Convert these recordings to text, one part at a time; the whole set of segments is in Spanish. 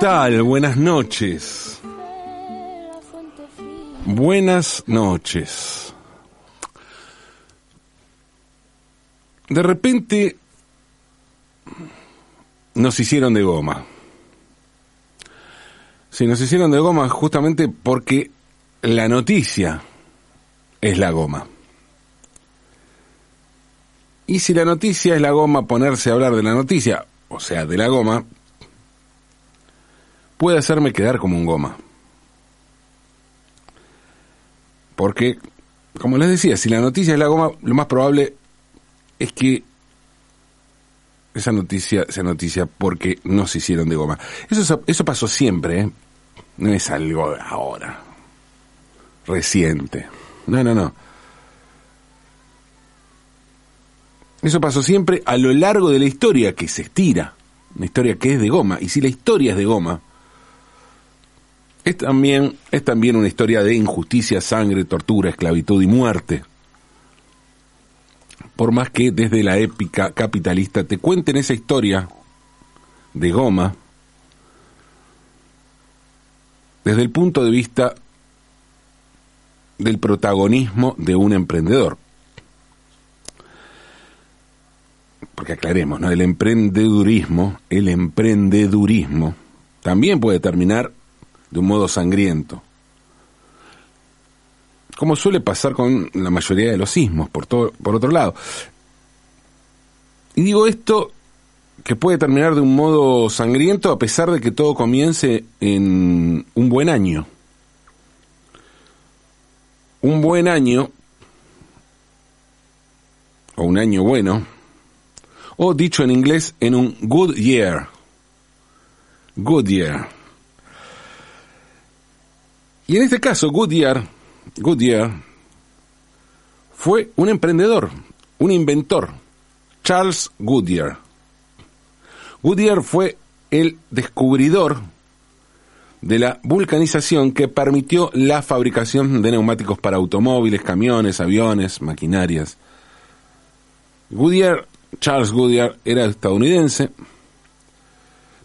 Hola, ¿qué tal? Buenas noches. Buenas noches. De repente nos hicieron de goma. Sí, nos hicieron de goma justamente porque la noticia es la goma. Y si la noticia es la goma, ponerse a hablar de la noticia, o sea, de la goma, puede hacerme quedar como un goma. Porque, como les decía, si la noticia es la goma, lo más probable es que esa noticia sea noticia porque no se hicieron de goma. Eso, eso pasó siempre, ¿eh? no es algo ahora, reciente. No, no, no. Eso pasó siempre a lo largo de la historia que se estira, una historia que es de goma. Y si la historia es de goma, es también, es también una historia de injusticia, sangre, tortura, esclavitud y muerte. Por más que desde la épica capitalista te cuenten esa historia de goma, desde el punto de vista del protagonismo de un emprendedor. Porque aclaremos, ¿no? El emprendedurismo, el emprendedurismo también puede terminar de un modo sangriento. Como suele pasar con la mayoría de los sismos, por, todo, por otro lado. Y digo esto que puede terminar de un modo sangriento a pesar de que todo comience en un buen año. Un buen año, o un año bueno, o dicho en inglés, en un good year. Good year. Y en este caso, Goodyear, Goodyear fue un emprendedor, un inventor, Charles Goodyear. Goodyear fue el descubridor de la vulcanización que permitió la fabricación de neumáticos para automóviles, camiones, aviones, maquinarias. Goodyear, Charles Goodyear, era estadounidense,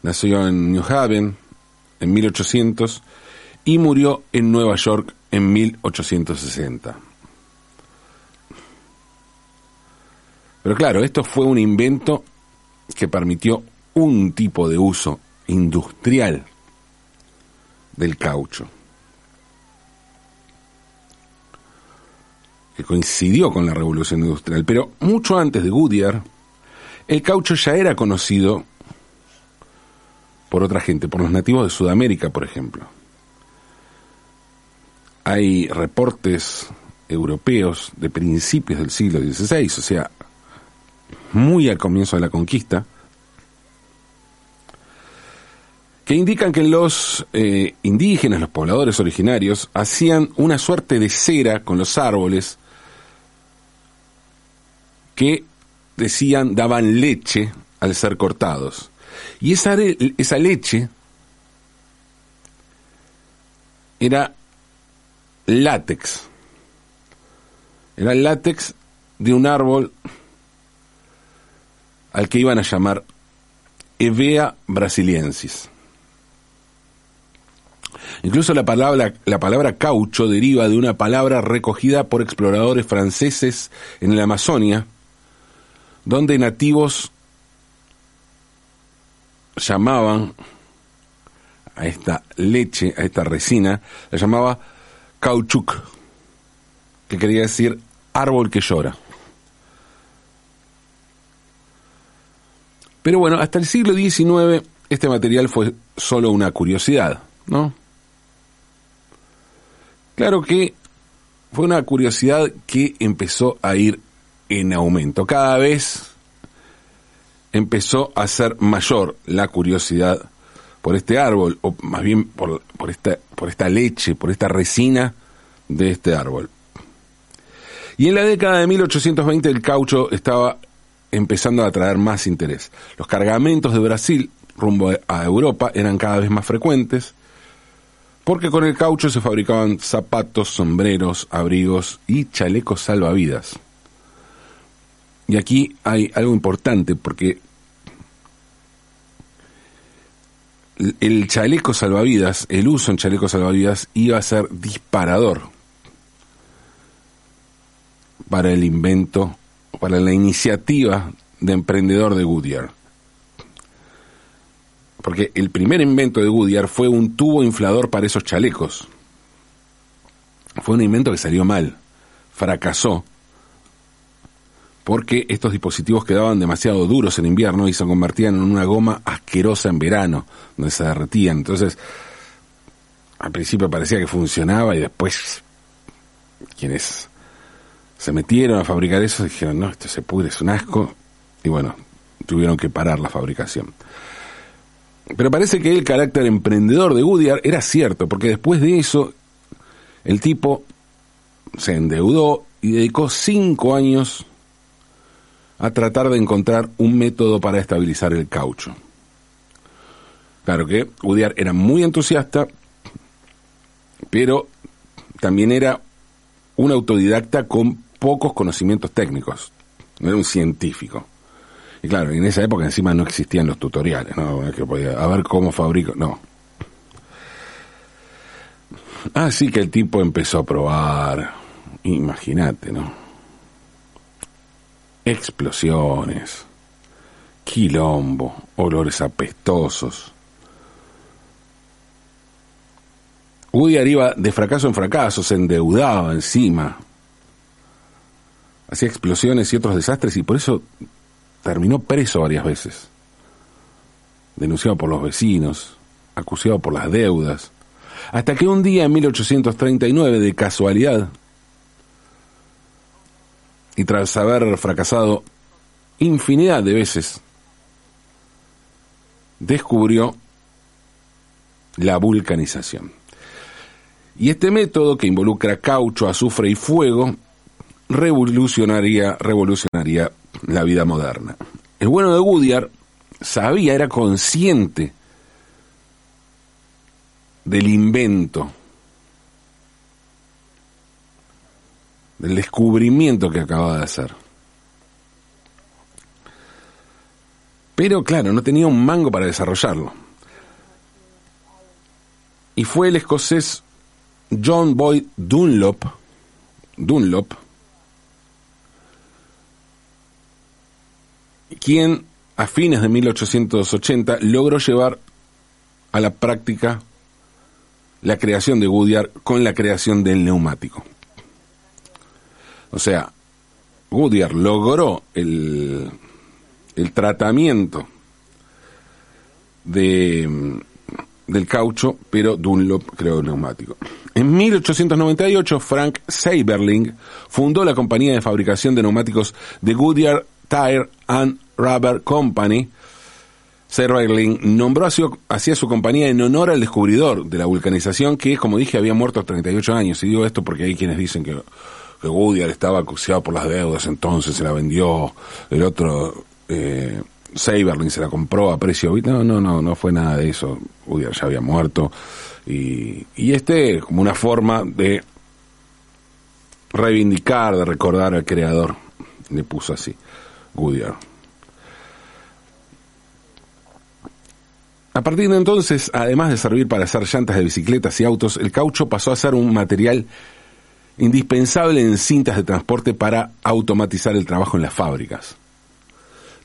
nació en New Haven en 1800 y murió en Nueva York en 1860. Pero claro, esto fue un invento que permitió un tipo de uso industrial del caucho, que coincidió con la revolución industrial. Pero mucho antes de Goodyear, el caucho ya era conocido por otra gente, por los nativos de Sudamérica, por ejemplo. Hay reportes europeos de principios del siglo XVI, o sea, muy al comienzo de la conquista, que indican que los eh, indígenas, los pobladores originarios, hacían una suerte de cera con los árboles que decían daban leche al ser cortados. Y esa, esa leche era látex. Era el látex de un árbol al que iban a llamar Evea brasiliensis. Incluso la palabra, la palabra caucho deriva de una palabra recogida por exploradores franceses en la Amazonia, donde nativos llamaban a esta leche, a esta resina, la llamaba cauchuc, que quería decir árbol que llora. Pero bueno, hasta el siglo XIX este material fue solo una curiosidad, ¿no? Claro que fue una curiosidad que empezó a ir en aumento. Cada vez empezó a ser mayor la curiosidad por este árbol, o más bien por, por, esta, por esta leche, por esta resina de este árbol. Y en la década de 1820 el caucho estaba empezando a atraer más interés. Los cargamentos de Brasil rumbo a Europa eran cada vez más frecuentes, porque con el caucho se fabricaban zapatos, sombreros, abrigos y chalecos salvavidas. Y aquí hay algo importante, porque el chaleco salvavidas, el uso en chaleco salvavidas iba a ser disparador para el invento, para la iniciativa de emprendedor de Goodyear. Porque el primer invento de Goodyear fue un tubo inflador para esos chalecos. Fue un invento que salió mal, fracasó, porque estos dispositivos quedaban demasiado duros en invierno y se convertían en una goma asquerosa en verano, donde se derretían. Entonces, al principio parecía que funcionaba y después quienes se metieron a fabricar eso dijeron, no, esto se pudre, es un asco, y bueno, tuvieron que parar la fabricación. Pero parece que el carácter emprendedor de Goodyear era cierto, porque después de eso, el tipo se endeudó y dedicó cinco años a tratar de encontrar un método para estabilizar el caucho. Claro que Goodyear era muy entusiasta, pero también era un autodidacta con pocos conocimientos técnicos. No era un científico. Y claro, en esa época encima no existían los tutoriales, ¿no? Que podía, a ver cómo fabrico, no. Así que el tipo empezó a probar, imagínate, ¿no? Explosiones, quilombo, olores apestosos. Goodyear iba de fracaso en fracaso, se endeudaba encima, hacía explosiones y otros desastres y por eso terminó preso varias veces, denunciado por los vecinos, acusado por las deudas, hasta que un día en 1839, de casualidad, y tras haber fracasado infinidad de veces, descubrió la vulcanización. Y este método, que involucra caucho, azufre y fuego, revolucionaría, revolucionaría la vida moderna. El bueno de Goodyear sabía, era consciente del invento del descubrimiento que acababa de hacer. Pero claro, no tenía un mango para desarrollarlo. Y fue el escocés John Boyd Dunlop, Dunlop, quien a fines de 1880 logró llevar a la práctica la creación de Goodyear con la creación del neumático. O sea, Goodyear logró el, el tratamiento de, del caucho, pero Dunlop creó el neumático. En 1898, Frank Saberling fundó la compañía de fabricación de neumáticos de Goodyear Tire and Rubber Company. Saberling nombró así a su compañía en honor al descubridor de la vulcanización, que, como dije, había muerto a 38 años. Y digo esto porque hay quienes dicen que que Goodyear estaba acuciado por las deudas, entonces se la vendió, el otro, eh, se la compró a precio, no, no, no, no fue nada de eso, Goodyear ya había muerto, y, y este como una forma de reivindicar, de recordar al creador, le puso así, Goodyear. A partir de entonces, además de servir para hacer llantas de bicicletas y autos, el caucho pasó a ser un material indispensable en cintas de transporte para automatizar el trabajo en las fábricas.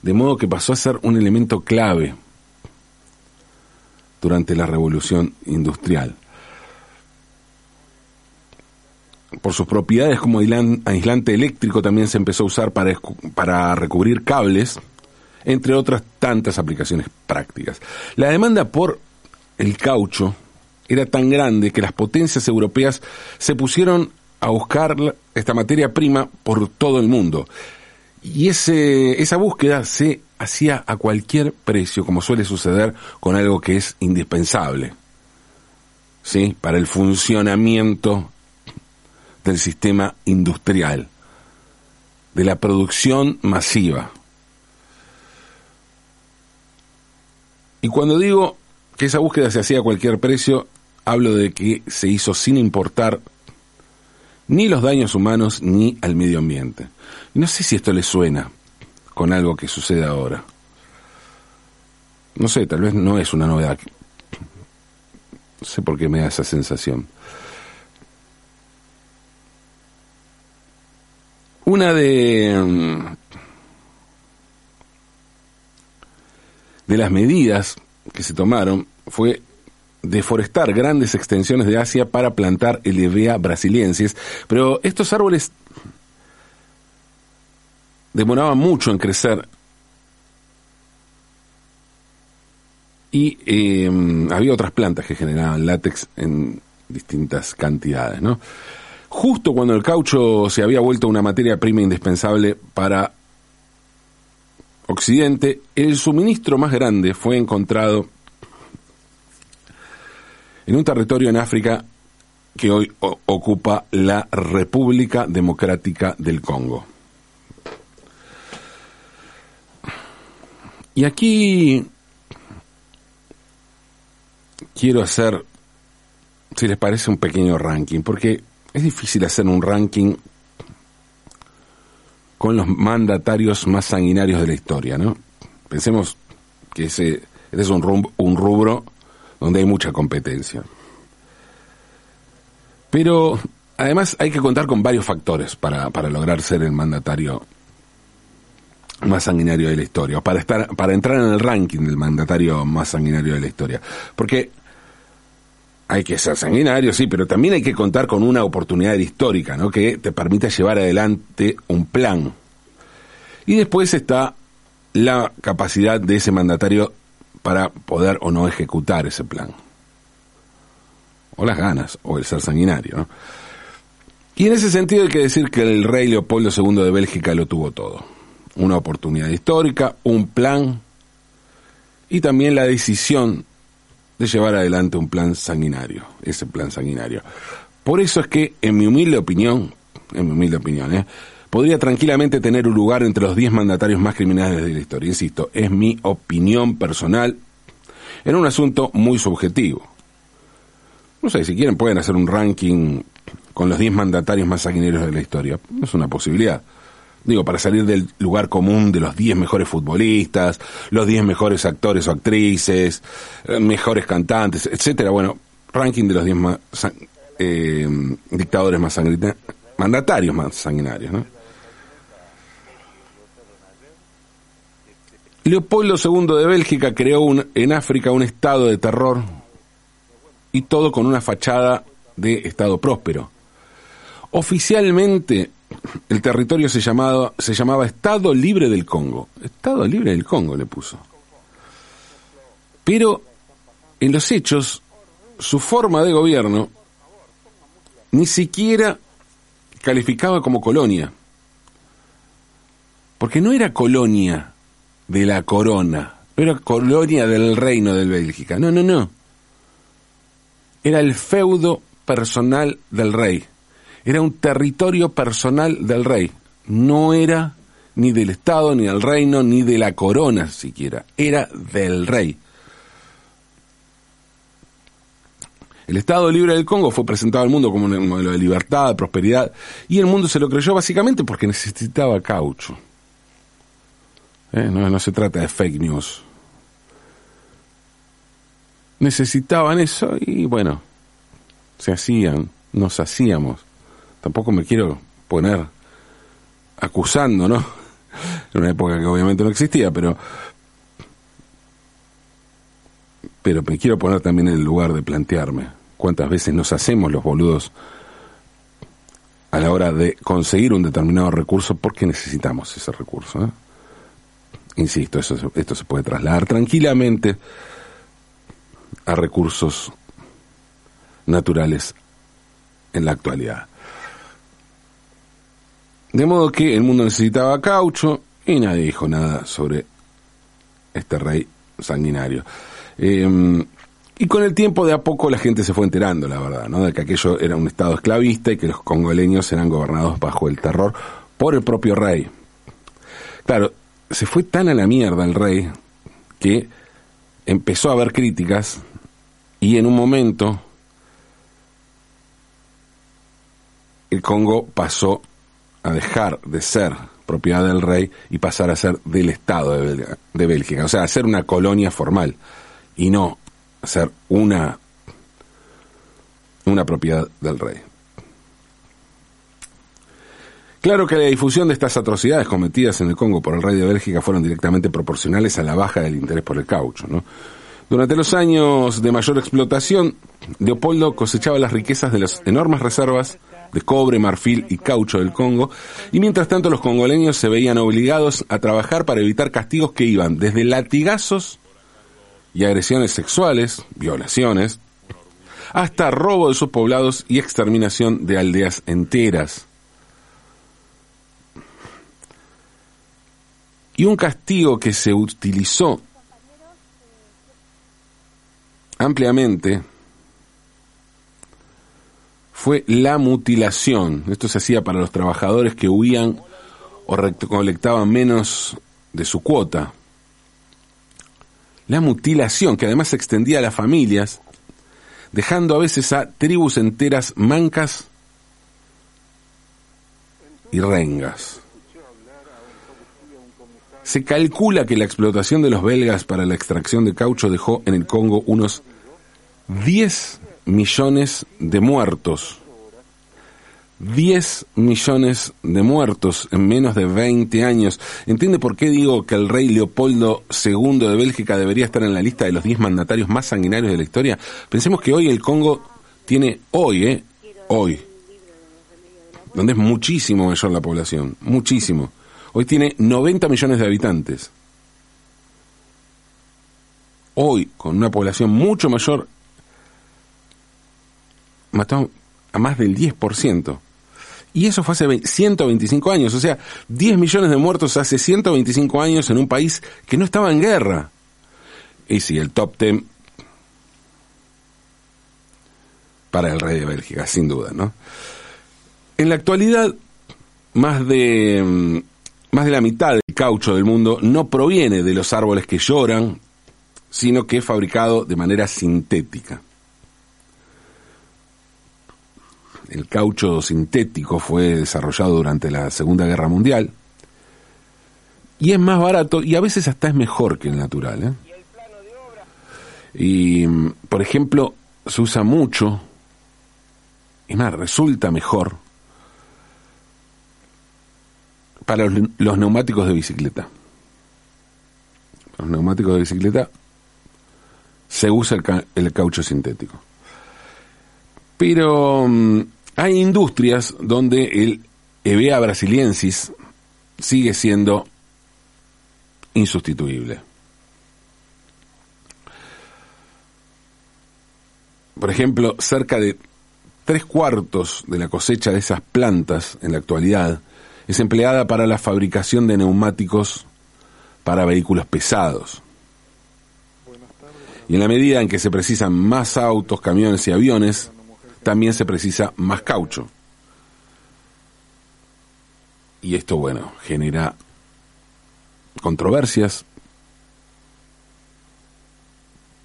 De modo que pasó a ser un elemento clave durante la revolución industrial. Por sus propiedades como aislante eléctrico también se empezó a usar para, para recubrir cables, entre otras tantas aplicaciones prácticas. La demanda por el caucho era tan grande que las potencias europeas se pusieron a buscar esta materia prima por todo el mundo. Y ese, esa búsqueda se hacía a cualquier precio, como suele suceder con algo que es indispensable, ¿sí? Para el funcionamiento del sistema industrial, de la producción masiva. Y cuando digo que esa búsqueda se hacía a cualquier precio, hablo de que se hizo sin importar ni los daños humanos ni al medio ambiente. Y no sé si esto le suena con algo que sucede ahora. No sé, tal vez no es una novedad. No sé por qué me da esa sensación. Una de, mm, de las medidas que se tomaron fue deforestar grandes extensiones de Asia para plantar Elevea brasiliensis, pero estos árboles demoraban mucho en crecer y eh, había otras plantas que generaban látex en distintas cantidades, ¿no? justo cuando el caucho se había vuelto una materia prima indispensable para Occidente, el suministro más grande fue encontrado en un territorio en África que hoy ocupa la República Democrática del Congo. Y aquí quiero hacer, si les parece, un pequeño ranking, porque es difícil hacer un ranking con los mandatarios más sanguinarios de la historia, ¿no? Pensemos que ese, es un, rubro, un rubro donde hay mucha competencia. Pero además hay que contar con varios factores para, para lograr ser el mandatario más sanguinario de la historia, para, estar, para entrar en el ranking del mandatario más sanguinario de la historia. Porque hay que ser sanguinario, sí, pero también hay que contar con una oportunidad histórica, ¿no? Que te permita llevar adelante un plan. Y después está la capacidad de ese mandatario para poder o no ejecutar ese plan. O las ganas, o el ser sanguinario. Y en ese sentido hay que decir que el rey Leopoldo II de Bélgica lo tuvo todo. Una oportunidad histórica, un plan y también la decisión de llevar adelante un plan sanguinario, ese plan sanguinario. Por eso es que, en mi humilde opinión, en mi humilde opinión, ¿eh? Podría tranquilamente tener un lugar entre los 10 mandatarios más criminales de la historia. Insisto, es mi opinión personal en un asunto muy subjetivo. No sé, si quieren pueden hacer un ranking con los 10 mandatarios más sanguinarios de la historia. Es una posibilidad digo, para salir del lugar común de los 10 mejores futbolistas, los 10 mejores actores o actrices, eh, mejores cantantes, etcétera. Bueno, ranking de los 10 más, eh, dictadores más sanguinarios, mandatarios más sanguinarios, ¿no? Leopoldo II de Bélgica creó en África un estado de terror y todo con una fachada de estado próspero. Oficialmente el territorio se llamaba, Estado Libre del Congo. Estado Libre del Congo le puso. Pero en los hechos, su forma de gobierno ni siquiera calificaba como colonia. Porque no era colonia de la corona, era colonia del reino de Bélgica. No, no, no. Era el feudo personal del rey era un territorio personal del rey, no era ni del Estado, ni del reino, ni de la corona siquiera, era del rey. El Estado Libre del Congo fue presentado al mundo como un modelo de libertad, de prosperidad, y el mundo se lo creyó básicamente porque necesitaba caucho. ¿Eh? No, no se trata de fake news. Necesitaban eso y bueno, se hacían, nos hacíamos tampoco me quiero poner acusando, ¿no? En una época que obviamente no existía, pero pero me quiero poner también en el lugar de plantearme cuántas veces nos hacemos los boludos a la hora de conseguir un determinado recurso porque necesitamos ese recurso. ¿eh? Insisto, eso, esto se puede trasladar tranquilamente a recursos naturales en la actualidad. De modo que el mundo necesitaba caucho y nadie dijo nada sobre este rey sanguinario. Em, y con el tiempo de a poco la gente se fue enterando, la verdad, ¿no? de que aquello era un estado esclavista y que los congoleños eran gobernados bajo el terror por el propio rey. Claro, se fue tan a la mierda el rey que empezó a haber críticas y en un momento el Congo pasó a dejar de ser propiedad del rey y pasar a ser del Estado de, Bélgica, o sea, a ser una colonia formal y no ser una una propiedad del rey. Claro que la difusión de estas atrocidades cometidas en el Congo por el rey de Bélgica fueron directamente proporcionales a la baja del interés por el caucho. Durante los años de mayor explotación, Leopoldo cosechaba las riquezas de las enormes reservas de cobre, marfil y caucho del Congo, y mientras tanto los congoleños se veían obligados a trabajar para evitar castigos que iban desde latigazos y agresiones sexuales, violaciones, hasta robo de sus poblados y exterminación de aldeas enteras. Y un castigo que se utilizó ampliamente fue la mutilación. Esto se hacía para los trabajadores que huían o recolectaban menos de su cuota. La mutilación, que además se extendía a las familias, dejando a veces a tribus enteras mancas y rengas. Se calcula que la explotación de los belgas para la extracción de caucho dejó en el Congo unos 10 millones de muertos. 10 millones de muertos en menos de 20 años. ¿Entiende por qué digo que el rey Leopoldo II de Bélgica debería estar en la lista de los 10 mandatarios más sanguinarios de la historia? Pensemos que hoy el Congo tiene, hoy, ¿eh? Hoy, donde es muchísimo mayor la población, muchísimo. Hoy tiene 90 millones de habitantes. Hoy, con una población mucho mayor, mató a más del 10%. Y eso fue hace 125 años, o sea, 10 millones de muertos hace 125 años en un país que no estaba en guerra. Y sí, el top 10 para el rey de Bélgica, sin duda, ¿no? En la actualidad, más de mm, más de la mitad del caucho del mundo no proviene de los árboles que lloran, sino que es fabricado de manera sintética. El caucho sintético fue desarrollado durante la Segunda Guerra Mundial y es más barato y a veces hasta es mejor que el natural. ¿eh? Y, por ejemplo, se usa mucho, y más, resulta mejor para los, neumáticos de bicicleta. Para los neumáticos de bicicleta se usa el, caucho sintético. Pero mm, hay industrias donde el EVEA brasiliensis sigue siendo insustituible. Por ejemplo, cerca de tres cuartos de la cosecha de esas plantas en la actualidad es empleada para la fabricación de neumáticos para vehículos pesados. Y en la medida en que se precisan más autos, camiones y aviones, también se precisa más caucho. Y esto, bueno, genera controversias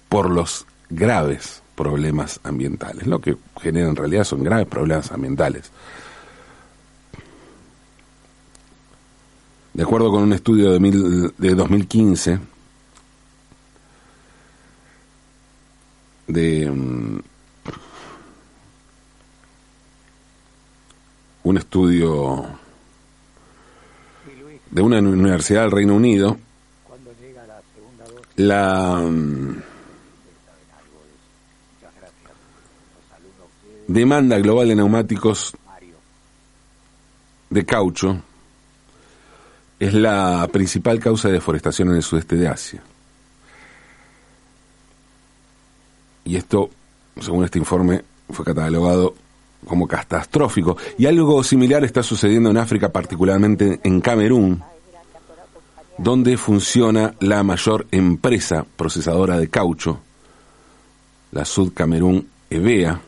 por los graves problemas ambientales. Lo que genera en realidad son graves problemas ambientales. De acuerdo con un estudio de, mil, de 2015 de um, un estudio de una universidad del Reino Unido, la um, demanda global de neumáticos de caucho es la principal causa de deforestación en el sudeste de Asia. Y esto, según este informe, fue catalogado como catastrófico. Y algo similar está sucediendo en África, particularmente en Camerún, donde funciona la mayor empresa procesadora de caucho, la Sud Camerún EVEA,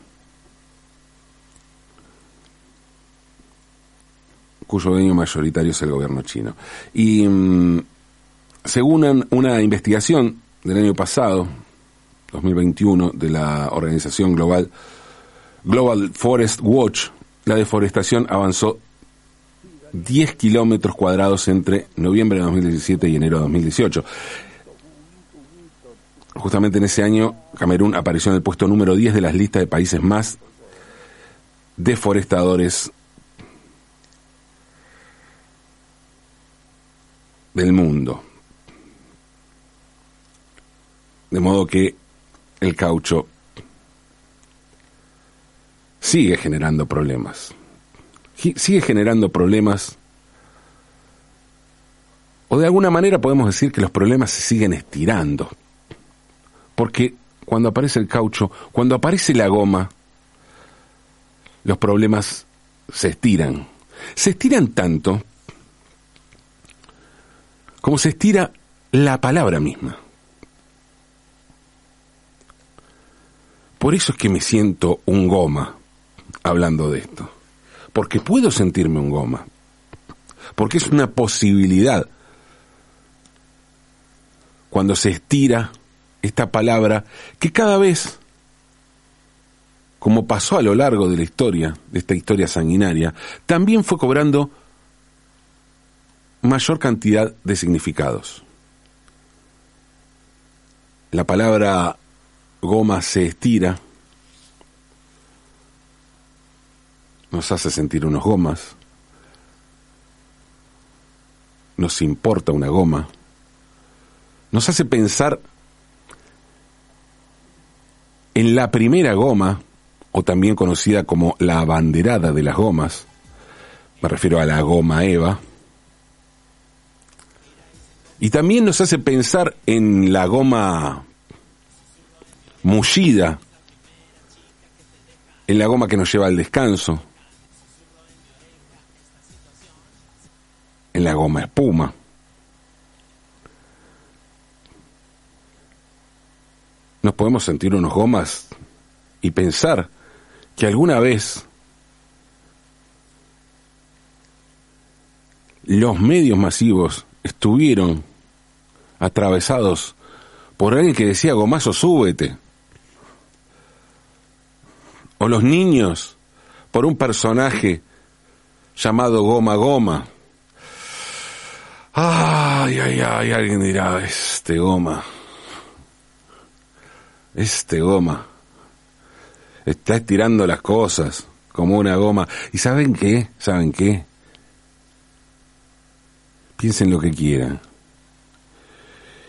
cuyo dueño mayoritario es el gobierno chino. Y mm, según una investigación del año pasado, 2021, de la organización global Global Forest Watch, la deforestación avanzó 10 kilómetros cuadrados entre noviembre de 2017 y enero de 2018. Justamente en ese año, Camerún apareció en el puesto número 10 de las listas de países más deforestadores del mundo. De modo que el caucho sigue generando problemas. Sigue generando problemas. O de alguna manera podemos decir que los problemas se siguen estirando. Porque cuando aparece el caucho, cuando aparece la goma, los problemas se estiran. Se estiran tanto como se estira la palabra misma. Por eso es que me siento un goma hablando de esto. Porque puedo sentirme un goma. Porque es una posibilidad. Cuando se estira esta palabra que cada vez, como pasó a lo largo de la historia, de esta historia sanguinaria, también fue cobrando mayor cantidad de significados. La palabra goma se estira, nos hace sentir unos gomas, nos importa una goma, nos hace pensar en la primera goma, o también conocida como la abanderada de las gomas, me refiero a la goma Eva, y también nos hace pensar en la goma mullida, en la goma que nos lleva al descanso, en la goma espuma. Nos podemos sentir unos gomas y pensar que alguna vez los medios masivos estuvieron atravesados por alguien que decía gomazo súbete. O los niños por un personaje llamado Goma Goma. Ay, ay, ay, alguien dirá, este Goma. Este Goma. Está estirando las cosas como una goma. ¿Y saben qué? ¿Saben qué? Piensen lo que quieran.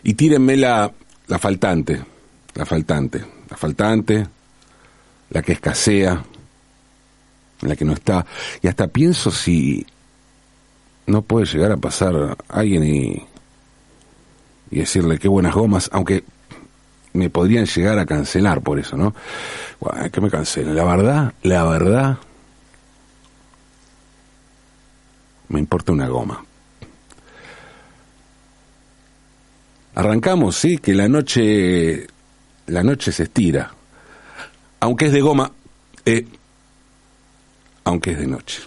Y tírenme la, la faltante, la faltante, la faltante, la que escasea, la que no está. Y hasta pienso si no puede llegar a pasar alguien y, y decirle qué buenas gomas, aunque me podrían llegar a cancelar por eso, ¿no? Que me cancelen. La verdad, la verdad, me importa una goma. Arrancamos, sí, que la noche, la noche se estira. Aunque es de goma, eh, aunque es de noche.